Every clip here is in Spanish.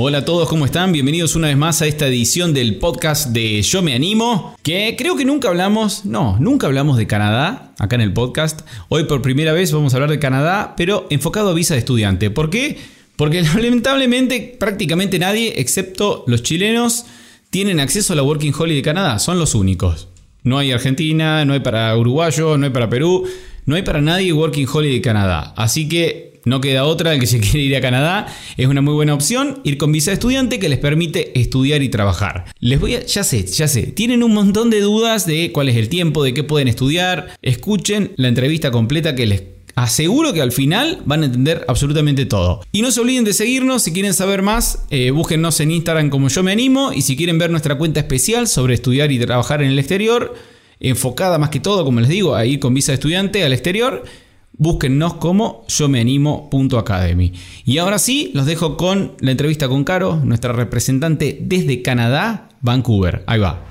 Hola a todos, ¿cómo están? Bienvenidos una vez más a esta edición del podcast de Yo Me Animo, que creo que nunca hablamos, no, nunca hablamos de Canadá acá en el podcast. Hoy por primera vez vamos a hablar de Canadá, pero enfocado a visa de estudiante. ¿Por qué? Porque lamentablemente prácticamente nadie, excepto los chilenos, tienen acceso a la Working Holiday de Canadá, son los únicos. No hay Argentina, no hay para Uruguayo, no hay para Perú, no hay para nadie Working Holiday de Canadá. Así que no queda otra el que se quiere ir a Canadá. Es una muy buena opción ir con visa de estudiante que les permite estudiar y trabajar. Les voy a, ya sé, ya sé, tienen un montón de dudas de cuál es el tiempo, de qué pueden estudiar. Escuchen la entrevista completa que les aseguro que al final van a entender absolutamente todo. Y no se olviden de seguirnos, si quieren saber más, eh, búsquennos en Instagram como yo me animo y si quieren ver nuestra cuenta especial sobre estudiar y trabajar en el exterior, enfocada más que todo, como les digo, a ir con visa de estudiante al exterior, búsquennos como yo me animo.academy. Y ahora sí, los dejo con la entrevista con Caro, nuestra representante desde Canadá, Vancouver. Ahí va.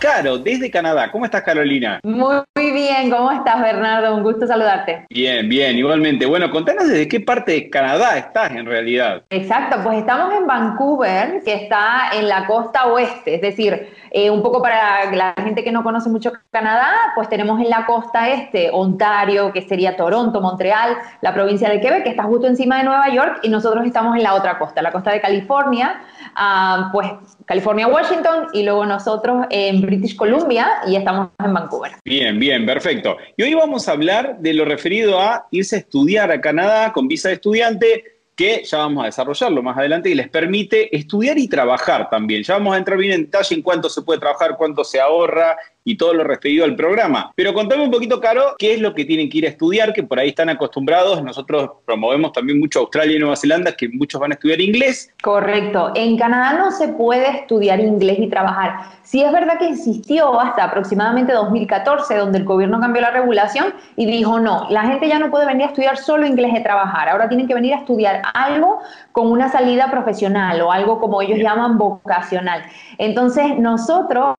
Caro, desde Canadá. ¿Cómo estás, Carolina? Muy, bien, ¿cómo estás, Bernardo? Un gusto saludarte. Bien, bien, igualmente. Bueno, contanos desde qué parte de Canadá estás en realidad. Exacto, pues estamos en Vancouver, que está en la costa oeste, es decir, eh, un poco para la gente que no conoce mucho Canadá, pues tenemos en la costa este Ontario, que sería Toronto, Montreal, la provincia de Quebec, que está justo encima de Nueva York, y nosotros estamos en la otra costa, la costa de California, ah, pues California, Washington, y luego nosotros en British Columbia y estamos en Vancouver. Bien, bien, perfecto. Y hoy vamos a hablar de lo referido a irse a estudiar a Canadá con visa de estudiante que ya vamos a desarrollarlo más adelante y les permite estudiar y trabajar también. Ya vamos a entrar bien en detalle en cuánto se puede trabajar, cuánto se ahorra y todo lo referido al programa. Pero contame un poquito, Caro, qué es lo que tienen que ir a estudiar, que por ahí están acostumbrados. Nosotros promovemos también mucho Australia y Nueva Zelanda, que muchos van a estudiar inglés. Correcto. En Canadá no se puede estudiar inglés y trabajar. Sí es verdad que existió hasta aproximadamente 2014, donde el gobierno cambió la regulación y dijo, no, la gente ya no puede venir a estudiar solo inglés y trabajar. Ahora tienen que venir a estudiar algo con una salida profesional o algo como ellos llaman vocacional. Entonces, nosotros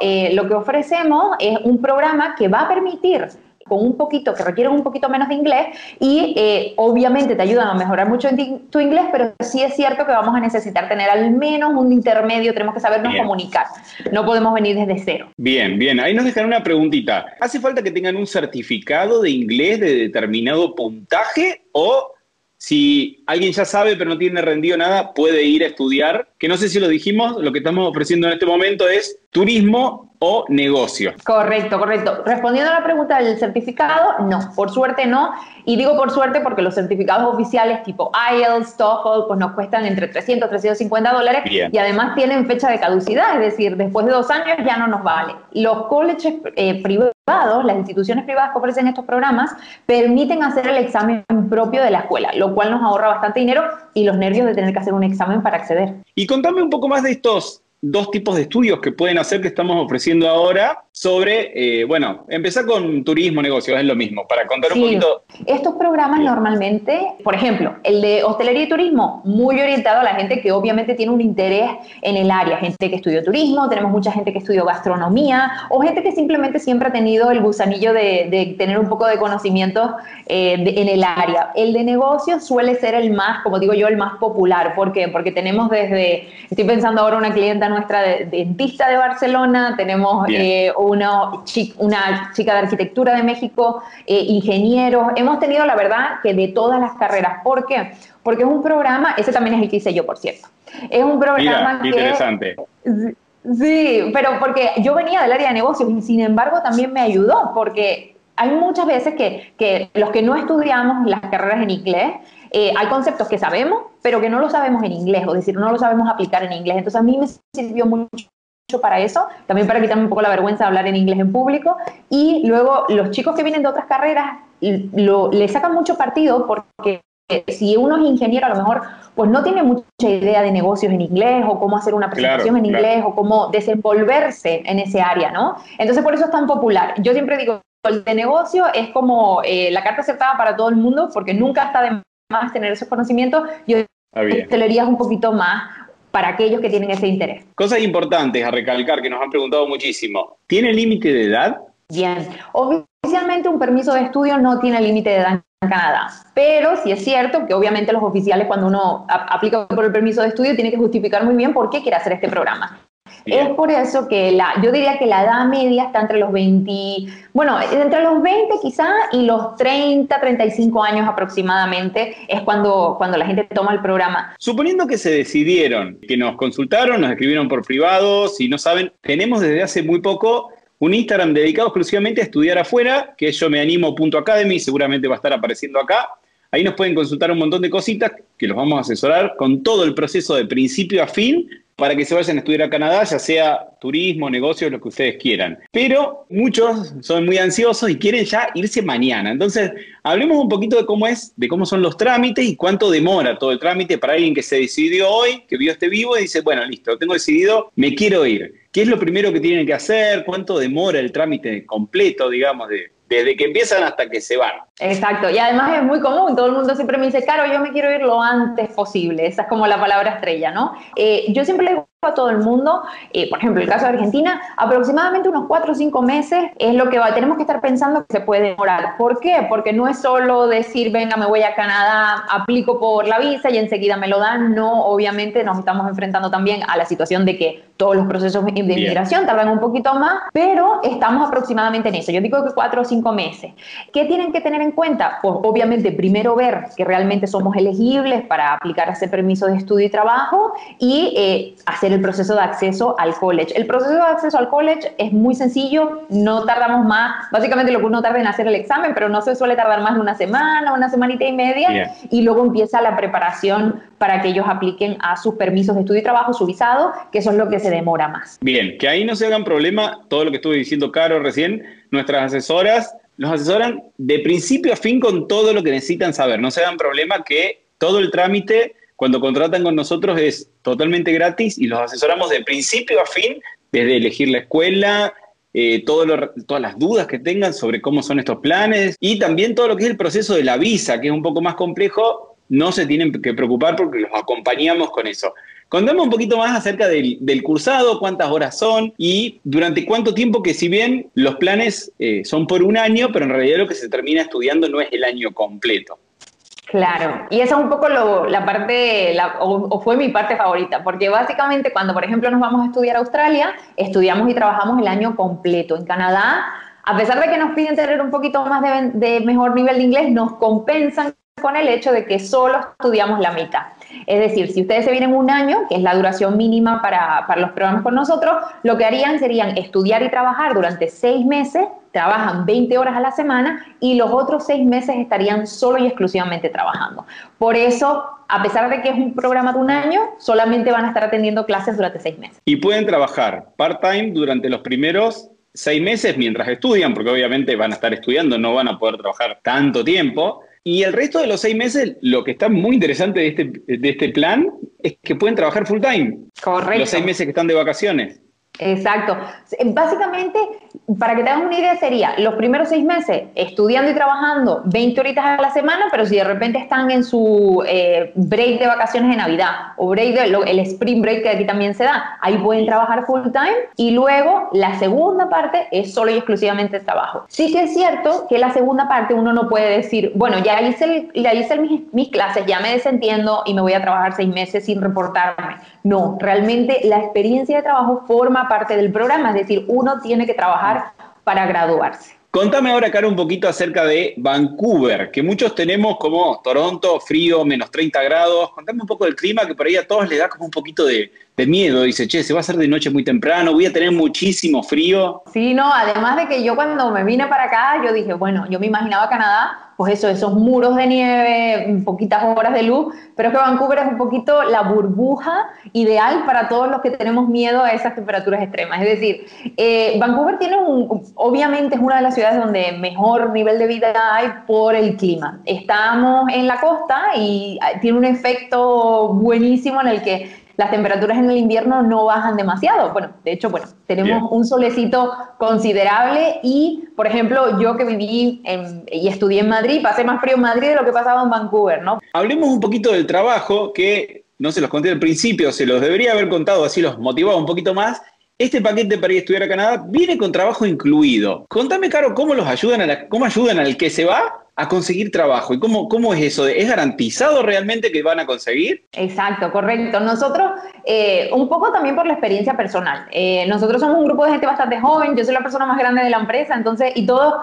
eh, lo que ofrecemos es un programa que va a permitir con un poquito, que requieren un poquito menos de inglés y eh, obviamente te ayudan a mejorar mucho en tu inglés, pero sí es cierto que vamos a necesitar tener al menos un intermedio, tenemos que sabernos comunicar, no podemos venir desde cero. Bien, bien, ahí nos dejan una preguntita. ¿Hace falta que tengan un certificado de inglés de determinado puntaje o si alguien ya sabe pero no tiene rendido nada, puede ir a estudiar, que no sé si lo dijimos, lo que estamos ofreciendo en este momento es turismo o negocio. Correcto, correcto. Respondiendo a la pregunta del certificado, no, por suerte no. Y digo por suerte porque los certificados oficiales tipo IELTS, TOEFL, pues nos cuestan entre 300 350 dólares y además tienen fecha de caducidad, es decir, después de dos años ya no nos vale. Los colleges eh, privados, las instituciones privadas que ofrecen estos programas, permiten hacer el examen propio de la escuela, lo cual nos ahorra bastante dinero y los nervios de tener que hacer un examen para acceder. Y contame un poco más de estos dos tipos de estudios que pueden hacer que estamos ofreciendo ahora sobre, eh, bueno, empezar con turismo, negocios, es lo mismo, para contar un poquito. Estos programas normalmente, por ejemplo, el de hostelería y turismo, muy orientado a la gente que obviamente tiene un interés en el área, gente que estudió turismo, tenemos mucha gente que estudió gastronomía o gente que simplemente siempre ha tenido el gusanillo de, tener un poco de conocimiento eh, en el área. El de negocios suele ser el más, como digo yo, el más popular. ¿Por qué? Porque tenemos desde, estoy pensando ahora una clienta nuestra dentista de Barcelona, tenemos eh, una, una, chica de arquitectura de México, eh, ingenieros. Hemos tenido, la verdad, que de todas las carreras. ¿Por qué? Porque es un programa, ese también es el que hice yo, por cierto. Es un programa que... Interesante. Sí, pero porque yo venía del área de negocios y sin embargo también me ayudó, porque hay muchas veces que, que los que no estudiamos las carreras en inglés, eh, hay conceptos que sabemos, pero que no lo sabemos en inglés, o decir, no lo sabemos aplicar en inglés. Entonces a mí me sirvió mucho para eso, también para quitarme un poco la vergüenza de hablar en inglés en público. Y luego los chicos que vienen de otras carreras lo, le sacan mucho partido porque si uno es ingeniero a lo mejor pues no tiene mucha idea de negocios en inglés o cómo hacer una presentación en inglés o cómo desenvolverse en ese área, ¿no? Entonces por eso es tan popular. Yo siempre digo, el de negocio es como eh, la carta acertada para todo el mundo porque nunca está de más tener esos conocimientos. Yo te un poquito más para aquellos que tienen ese interés. Cosas importantes a recalcar que nos han preguntado muchísimo. ¿Tiene límite de edad? Bien. Oficialmente un permiso de estudio no tiene límite de edad en Canadá, pero sí es cierto que obviamente los oficiales cuando uno aplica por el permiso de estudio tiene que justificar muy bien por qué quiere hacer este programa. Es por eso que la, yo diría que la edad media está entre los 20, bueno, entre los 20 quizá y los 30, 35 años aproximadamente es cuando, cuando la gente toma el programa. Suponiendo que se decidieron, que nos consultaron, nos escribieron por privado, si no saben, tenemos desde hace muy poco un Instagram dedicado exclusivamente a estudiar afuera, que es yo me animo.academy, seguramente va a estar apareciendo acá. Ahí nos pueden consultar un montón de cositas que los vamos a asesorar con todo el proceso de principio a fin para que se vayan a estudiar a Canadá, ya sea turismo, negocios, lo que ustedes quieran. Pero muchos son muy ansiosos y quieren ya irse mañana. Entonces, hablemos un poquito de cómo es, de cómo son los trámites y cuánto demora todo el trámite para alguien que se decidió hoy, que vio este vivo y dice, bueno, listo, tengo decidido, me quiero ir. ¿Qué es lo primero que tienen que hacer? ¿Cuánto demora el trámite completo, digamos, de, desde que empiezan hasta que se van. Exacto, y además es muy común, todo el mundo siempre me dice, Caro, yo me quiero ir lo antes posible, esa es como la palabra estrella, ¿no? Eh, yo siempre le digo a todo el mundo, eh, por ejemplo, el caso de Argentina, aproximadamente unos cuatro o cinco meses es lo que va, tenemos que estar pensando que se puede demorar. ¿Por qué? Porque no es solo decir, venga, me voy a Canadá, aplico por la visa y enseguida me lo dan, no, obviamente nos estamos enfrentando también a la situación de que todos los procesos de inmigración tardan un poquito más, pero estamos aproximadamente en eso. Yo digo que cuatro o cinco meses. ¿Qué tienen que tener en cuenta? Pues obviamente primero ver que realmente somos elegibles para aplicar ese permiso de estudio y trabajo y eh, hacer el proceso de acceso al college. El proceso de acceso al college es muy sencillo, no tardamos más, básicamente lo que uno tarda en hacer el examen, pero no se suele tardar más de una semana, una semanita y media, y luego empieza la preparación para que ellos apliquen a sus permisos de estudio y trabajo, su visado, que eso es lo que se demora más. Bien, que ahí no se hagan problema todo lo que estuve diciendo Caro recién, nuestras asesoras los asesoran de principio a fin con todo lo que necesitan saber, no se hagan problema que todo el trámite cuando contratan con nosotros es totalmente gratis y los asesoramos de principio a fin, desde elegir la escuela, eh, todas las dudas que tengan sobre cómo son estos planes y también todo lo que es el proceso de la visa, que es un poco más complejo, no se tienen que preocupar porque los acompañamos con eso. Contame un poquito más acerca del, cursado, cuántas horas son y durante cuánto tiempo que si bien los planes eh, son por un año, pero en realidad lo que se termina estudiando no es el año completo. Claro, y esa es un poco la parte, o, fue mi parte favorita, porque básicamente cuando, por ejemplo, nos vamos a estudiar a Australia, estudiamos y trabajamos el año completo. En Canadá, a pesar de que nos piden tener un poquito más de mejor nivel de inglés, nos compensan con el hecho de que solo estudiamos la mitad. Es decir, si ustedes se vienen un año, que es la duración mínima para, para, los programas con nosotros, lo que harían serían estudiar y trabajar durante seis meses, trabajan 20 horas a la semana y los otros seis meses estarían solo y exclusivamente trabajando. Por eso, a pesar de que es un programa de un año, solamente van a estar atendiendo clases durante seis meses. Y pueden trabajar part-time durante los primeros seis meses mientras estudian, porque obviamente van a estar estudiando, no van a poder trabajar tanto tiempo. Y el resto de los seis meses, lo que está muy interesante de este, de este plan es que pueden trabajar full time. Correcto. Los seis meses que están de vacaciones. Exacto. Básicamente, para que te hagas una idea, sería los primeros seis meses estudiando y trabajando 20 horitas a la semana, pero si de repente están en su eh, break de vacaciones de Navidad o break de, el spring break que aquí también se da, ahí pueden trabajar full time y luego la segunda parte es solo y exclusivamente trabajo. Sí que es cierto que la segunda parte uno no puede decir, bueno, ya hice, ya hice mis, mis clases, ya me desentiendo y me voy a trabajar seis meses sin reportarme. No, realmente la experiencia de trabajo forma parte del programa, es decir, uno tiene que trabajar para graduarse. Contame ahora, Caro, un poquito acerca de Vancouver, que muchos tenemos como Toronto, frío, menos 30 grados. Contame un poco del clima, que por ahí a todos les da como un poquito de, de, miedo. Dice, che, se va a hacer de noche muy temprano, voy a tener muchísimo frío. Sí, no, además de que yo cuando me vine para acá, yo dije, bueno, yo me imaginaba Canadá pues eso, esos muros de nieve, poquitas horas de luz, pero es que Vancouver es un poquito la burbuja ideal para todos los que tenemos miedo a esas temperaturas extremas. Es decir, eh, Vancouver tiene un, obviamente es una de las ciudades donde mejor nivel de vida hay por el clima. Estamos en la costa y ah, tiene un efecto buenísimo en el que las temperaturas en el invierno no bajan demasiado. Bueno, de hecho, bueno, tenemos un solecito considerable y, por ejemplo, yo que viví y estudié en Madrid, pasé más frío en Madrid de lo que pasaba en Vancouver, ¿no? Hablemos un poquito del trabajo que no se los conté al principio, se los debería haber contado, así los motivaba un poquito más. Este paquete para ir a estudiar a Canadá viene con trabajo incluido. Contame, Caro, cómo los ayudan a cómo ayudan al que se va a conseguir trabajo. ¿Y cómo, cómo es eso? ¿Es garantizado realmente que van a conseguir? Exacto, correcto. Nosotros, eh, un poco también por la experiencia personal. Eh, nosotros somos un grupo de gente bastante joven, yo soy la persona más grande de la empresa, entonces, y todos,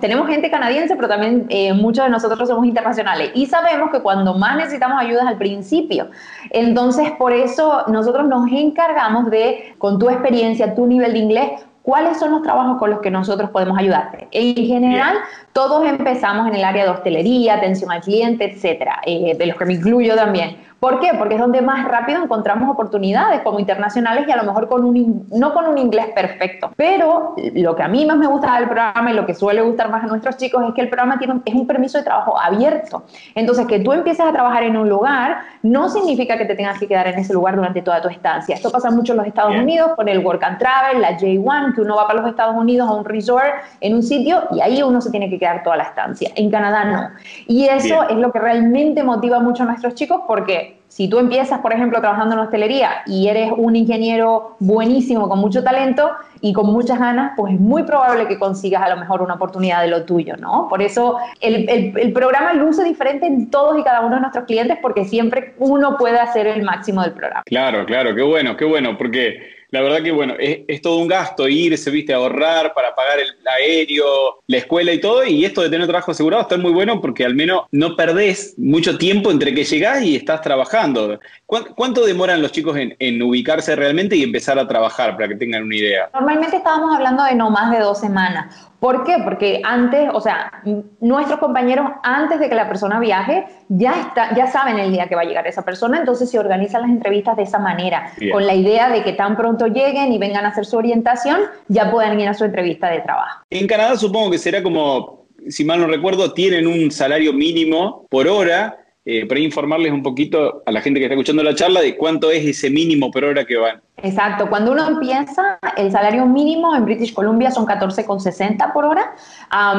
tenemos gente canadiense, pero también eh, muchos de nosotros somos internacionales. Y sabemos que cuando más necesitamos ayuda es al principio. Entonces, por eso nosotros nos encargamos de, con tu experiencia, tu nivel de inglés, ¿Cuáles son los trabajos con los que nosotros podemos ayudarte? En general, todos empezamos en el área de hostelería, atención al cliente, etcétera, eh, de los que me incluyo también. ¿Por qué? Porque es donde más rápido encontramos oportunidades como internacionales y a lo mejor con un, no con un inglés perfecto. Pero lo que a mí más me gusta del programa y lo que suele gustar más a nuestros chicos es que el programa tiene es un permiso de trabajo abierto. Entonces, que tú empieces a trabajar en un lugar no significa que te tengas que quedar en ese lugar durante toda tu estancia. Esto pasa mucho en los Estados Unidos con el Work and Travel, la J1, que uno va para los Estados Unidos a un resort en un sitio y ahí uno se tiene que quedar toda la estancia. En Canadá no. Y eso es lo que realmente motiva mucho a nuestros chicos porque si tú empiezas, por ejemplo, trabajando en hostelería y eres un ingeniero buenísimo, con mucho talento y con muchas ganas, pues es muy probable que consigas a lo mejor una oportunidad de lo tuyo, ¿no? Por eso el, el, el programa luce diferente en todos y cada uno de nuestros clientes porque siempre uno puede hacer el máximo del programa. Claro, claro, qué bueno, qué bueno, porque la verdad que, bueno, es, todo un gasto irse, viste, ahorrar para pagar el aéreo, la escuela y todo. Y esto de tener trabajo asegurado está muy bueno porque al menos no perdés mucho tiempo entre que llegás y estás trabajando. ¿Cuánto demoran los chicos en, en ubicarse realmente y empezar a trabajar, para que tengan una idea? Normalmente estábamos hablando de no más de dos semanas. ¿Por qué? Porque antes, o sea, nuestros compañeros antes de que la persona viaje ya está, ya saben el día que va a llegar esa persona, entonces se organizan las entrevistas de esa manera, con la idea de que tan pronto lleguen y vengan a hacer su orientación, ya puedan ir a su entrevista de trabajo. En Canadá supongo que será como, si mal no recuerdo, tienen un salario mínimo por hora eh, para informarles un poquito a la gente que está escuchando la charla de cuánto es ese mínimo por hora que van. Exacto, cuando uno empieza, el salario mínimo en British Columbia son 14,60 por hora.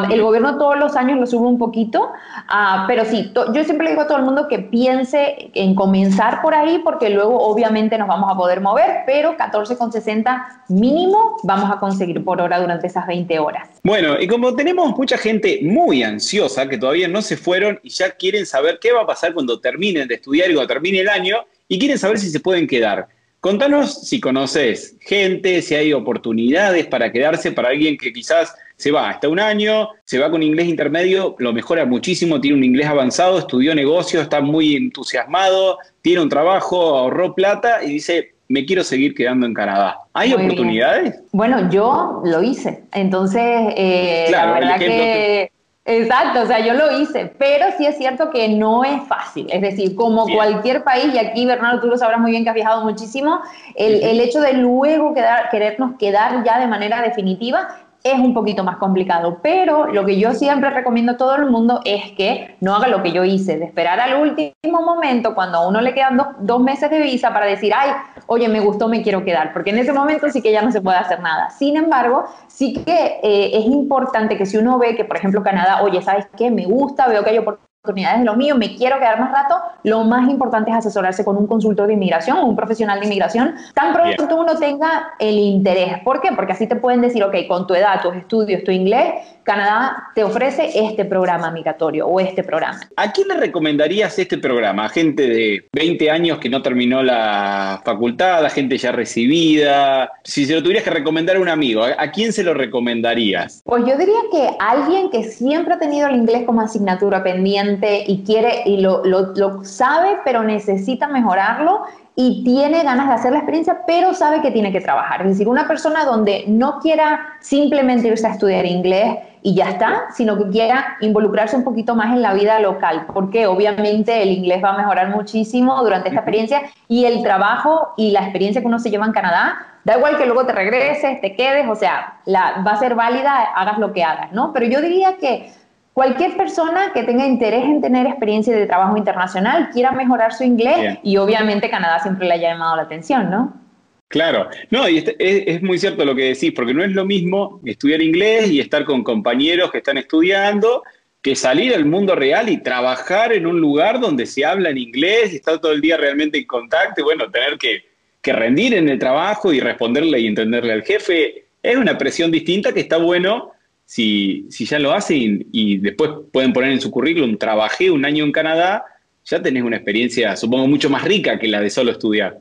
el gobierno todos los años lo sube un poquito, uh, pero sí, yo siempre digo a todo el mundo que piense en comenzar por ahí, porque luego obviamente nos vamos a poder mover, pero 14,60 mínimo vamos a conseguir por hora durante esas 20 horas. Bueno, y como tenemos mucha gente muy ansiosa que todavía no se fueron y ya quieren saber qué va a pasar cuando terminen de estudiar y cuando termine el año, y quieren saber si se pueden quedar. Contanos si conoces gente, si hay oportunidades para quedarse para alguien que quizás se va hasta un año, se va con inglés intermedio, lo mejora muchísimo, tiene un inglés avanzado, estudió negocios, está muy entusiasmado, tiene un trabajo, ahorró plata y dice, me quiero seguir quedando en Canadá. ¿Hay oportunidades? Bueno, yo lo hice. Entonces, eh, la verdad que Exacto, o sea, yo lo hice, pero sí es cierto que no es fácil. Es decir, como cualquier país, y aquí Bernardo, tú lo sabrás muy bien que has viajado muchísimo, el, el hecho de luego quedar, querernos quedar ya de manera definitiva es un poquito más complicado, pero lo que yo siempre recomiendo a todo el mundo es que no haga lo que yo hice, de esperar al último momento cuando a uno le quedan dos, meses de visa para decir, ay, oye, me gustó, me quiero quedar, porque en ese momento sí que ya no se puede hacer nada. Sin embargo, sí que eh, es importante que si uno ve que, por ejemplo, Canadá, oye, ¿sabes qué? Me gusta, veo que hay oportunidades oportunidades de lo mío, me quiero quedar más rato, lo más importante es asesorarse con un consultor de inmigración o un profesional de inmigración, tan pronto uno tenga el interés. ¿Por qué? Porque así te pueden decir, ok, con tu edad, tus estudios, tu inglés, Canadá te ofrece este programa migratorio o este programa. ¿A quién le recomendarías este programa? ¿A gente de 20 años que no terminó la facultad, a gente ya recibida? Si se lo tuvieras que recomendar a un amigo, ¿a quién se lo recomendarías? Pues yo diría que alguien que siempre ha tenido el inglés como asignatura pendiente y quiere y lo, lo, lo sabe, pero necesita mejorarlo y tiene ganas de hacer la experiencia, pero sabe que tiene que trabajar. Es decir, una persona donde no quiera simplemente irse a estudiar inglés, y ya está, sino que quiera involucrarse un poquito más en la vida local, porque obviamente el inglés va a mejorar muchísimo durante esta experiencia y el trabajo y la experiencia que uno se lleva en Canadá, da igual que luego te regreses, te quedes, o sea, la, va a ser válida, hagas lo que hagas, ¿no? Pero yo diría que Cualquier persona que tenga interés en tener experiencia de trabajo internacional, quiera mejorar su inglés y obviamente Canadá siempre le haya llamado la atención, ¿no? Claro, no, y este, es, muy cierto lo que decís, porque no es lo mismo estudiar inglés y estar con compañeros que están estudiando que salir al mundo real y trabajar en un lugar donde se habla en inglés y estar todo el día realmente en contacto y bueno, tener que, que rendir en el trabajo y responderle y entenderle al jefe, es una presión distinta que está bueno si, si ya lo hacen y, después pueden poner en su currículum, trabajé un año en Canadá, ya tenés una experiencia, supongo, mucho más rica que la de solo estudiar.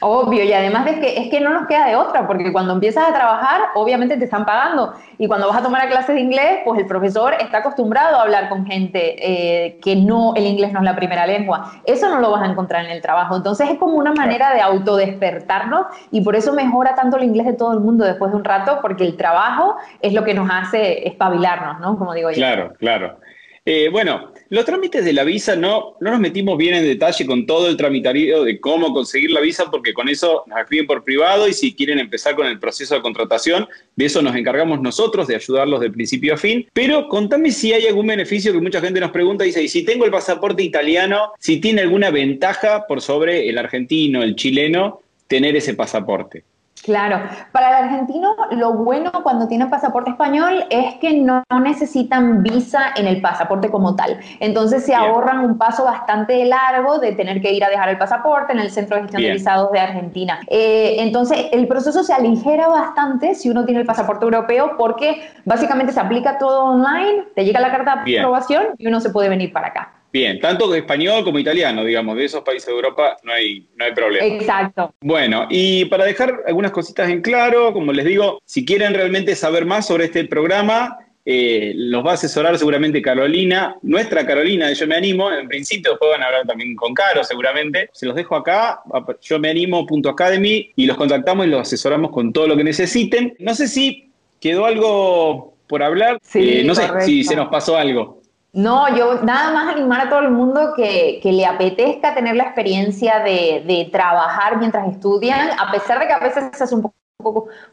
Obvio, y además es que, es que no nos queda de otra, porque cuando empiezas a trabajar, obviamente te están pagando. Y cuando vas a tomar clases de inglés, pues el profesor está acostumbrado a hablar con gente eh, que no, el inglés no es la primera lengua. Eso no lo vas a encontrar en el trabajo. Entonces es como una manera de autodespertarnos y por eso mejora tanto el inglés de todo el mundo después de un rato, porque el trabajo es lo que nos hace espabilarnos, ¿no? Como digo yo. Claro, claro. Eh, bueno, los trámites de la visa no, no nos metimos bien en detalle con todo el tramitario de cómo conseguir la visa, porque con eso nos escriben por privado y si quieren empezar con el proceso de contratación, de eso nos encargamos nosotros, de ayudarlos de principio a fin. Pero contame si hay algún beneficio que mucha gente nos pregunta, dice, y si tengo el pasaporte italiano, si tiene alguna ventaja por sobre el argentino, el chileno, tener ese pasaporte. Claro, para el argentino lo bueno cuando tienen pasaporte español es que no necesitan visa en el pasaporte como tal. Entonces se ahorran un paso bastante largo de tener que ir a dejar el pasaporte en el Centro de Gestión de Visados de Argentina. Eh, entonces el proceso se aligera bastante si uno tiene el pasaporte europeo porque básicamente se aplica todo online, te llega la carta de aprobación y uno se puede venir para acá. Bien, tanto español como italiano, digamos, de esos países de Europa no hay, no hay problema. Exacto. Bueno, y para dejar algunas cositas en claro, como les digo, si quieren realmente saber más sobre este programa, eh, los va a asesorar seguramente Carolina, nuestra Carolina de Yo Me Animo. En principio después van a hablar también con Caro seguramente. Se los dejo acá, yo me animo.academy y los contactamos y los asesoramos con todo lo que necesiten. No sé si quedó algo por hablar. Sí, eh, no sé si se nos pasó algo. No, yo nada más animar a todo el mundo que, que le apetezca tener la experiencia de, de, trabajar mientras estudian, a pesar de que a veces hace un poco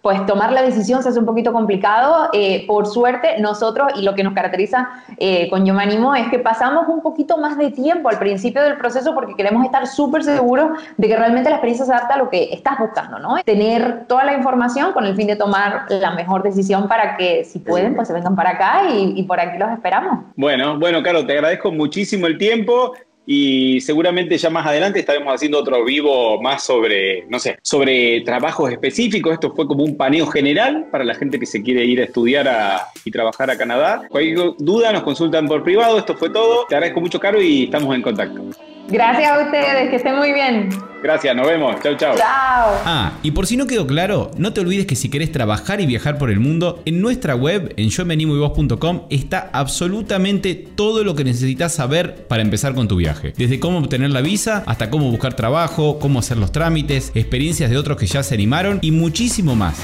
pues tomar la decisión se hace un poquito complicado. Eh, por suerte, nosotros, y lo que nos caracteriza eh, con Yo Me es que pasamos un poquito más de tiempo al principio del proceso porque queremos estar súper seguros de que realmente la experiencia se adapta a lo que estás buscando, ¿no? Tener toda la información con el fin de tomar la mejor decisión para que, si pueden, pues se vengan para acá y, y por aquí los esperamos. Bueno, bueno, Caro, te agradezco muchísimo el tiempo y seguramente ya más adelante estaremos haciendo otro vivo más sobre, no sé, sobre trabajos específicos. Esto fue como un paneo general para la gente que se quiere ir a estudiar y trabajar a Canadá. Cualquier duda nos consultan por privado. Esto fue todo. Te agradezco mucho, Caro, y estamos en contacto. Gracias a ustedes, que estén muy bien. Gracias, nos vemos. Chau, chau. Chao. Ah, y por si no quedó claro, no te olvides que si querés trabajar y viajar por el mundo, en nuestra web, en yomeanimoyvos.com, está absolutamente todo lo que necesitas saber para empezar con tu viaje. Desde cómo obtener la visa, hasta cómo buscar trabajo, cómo hacer los trámites, experiencias de otros que ya se animaron y muchísimo más.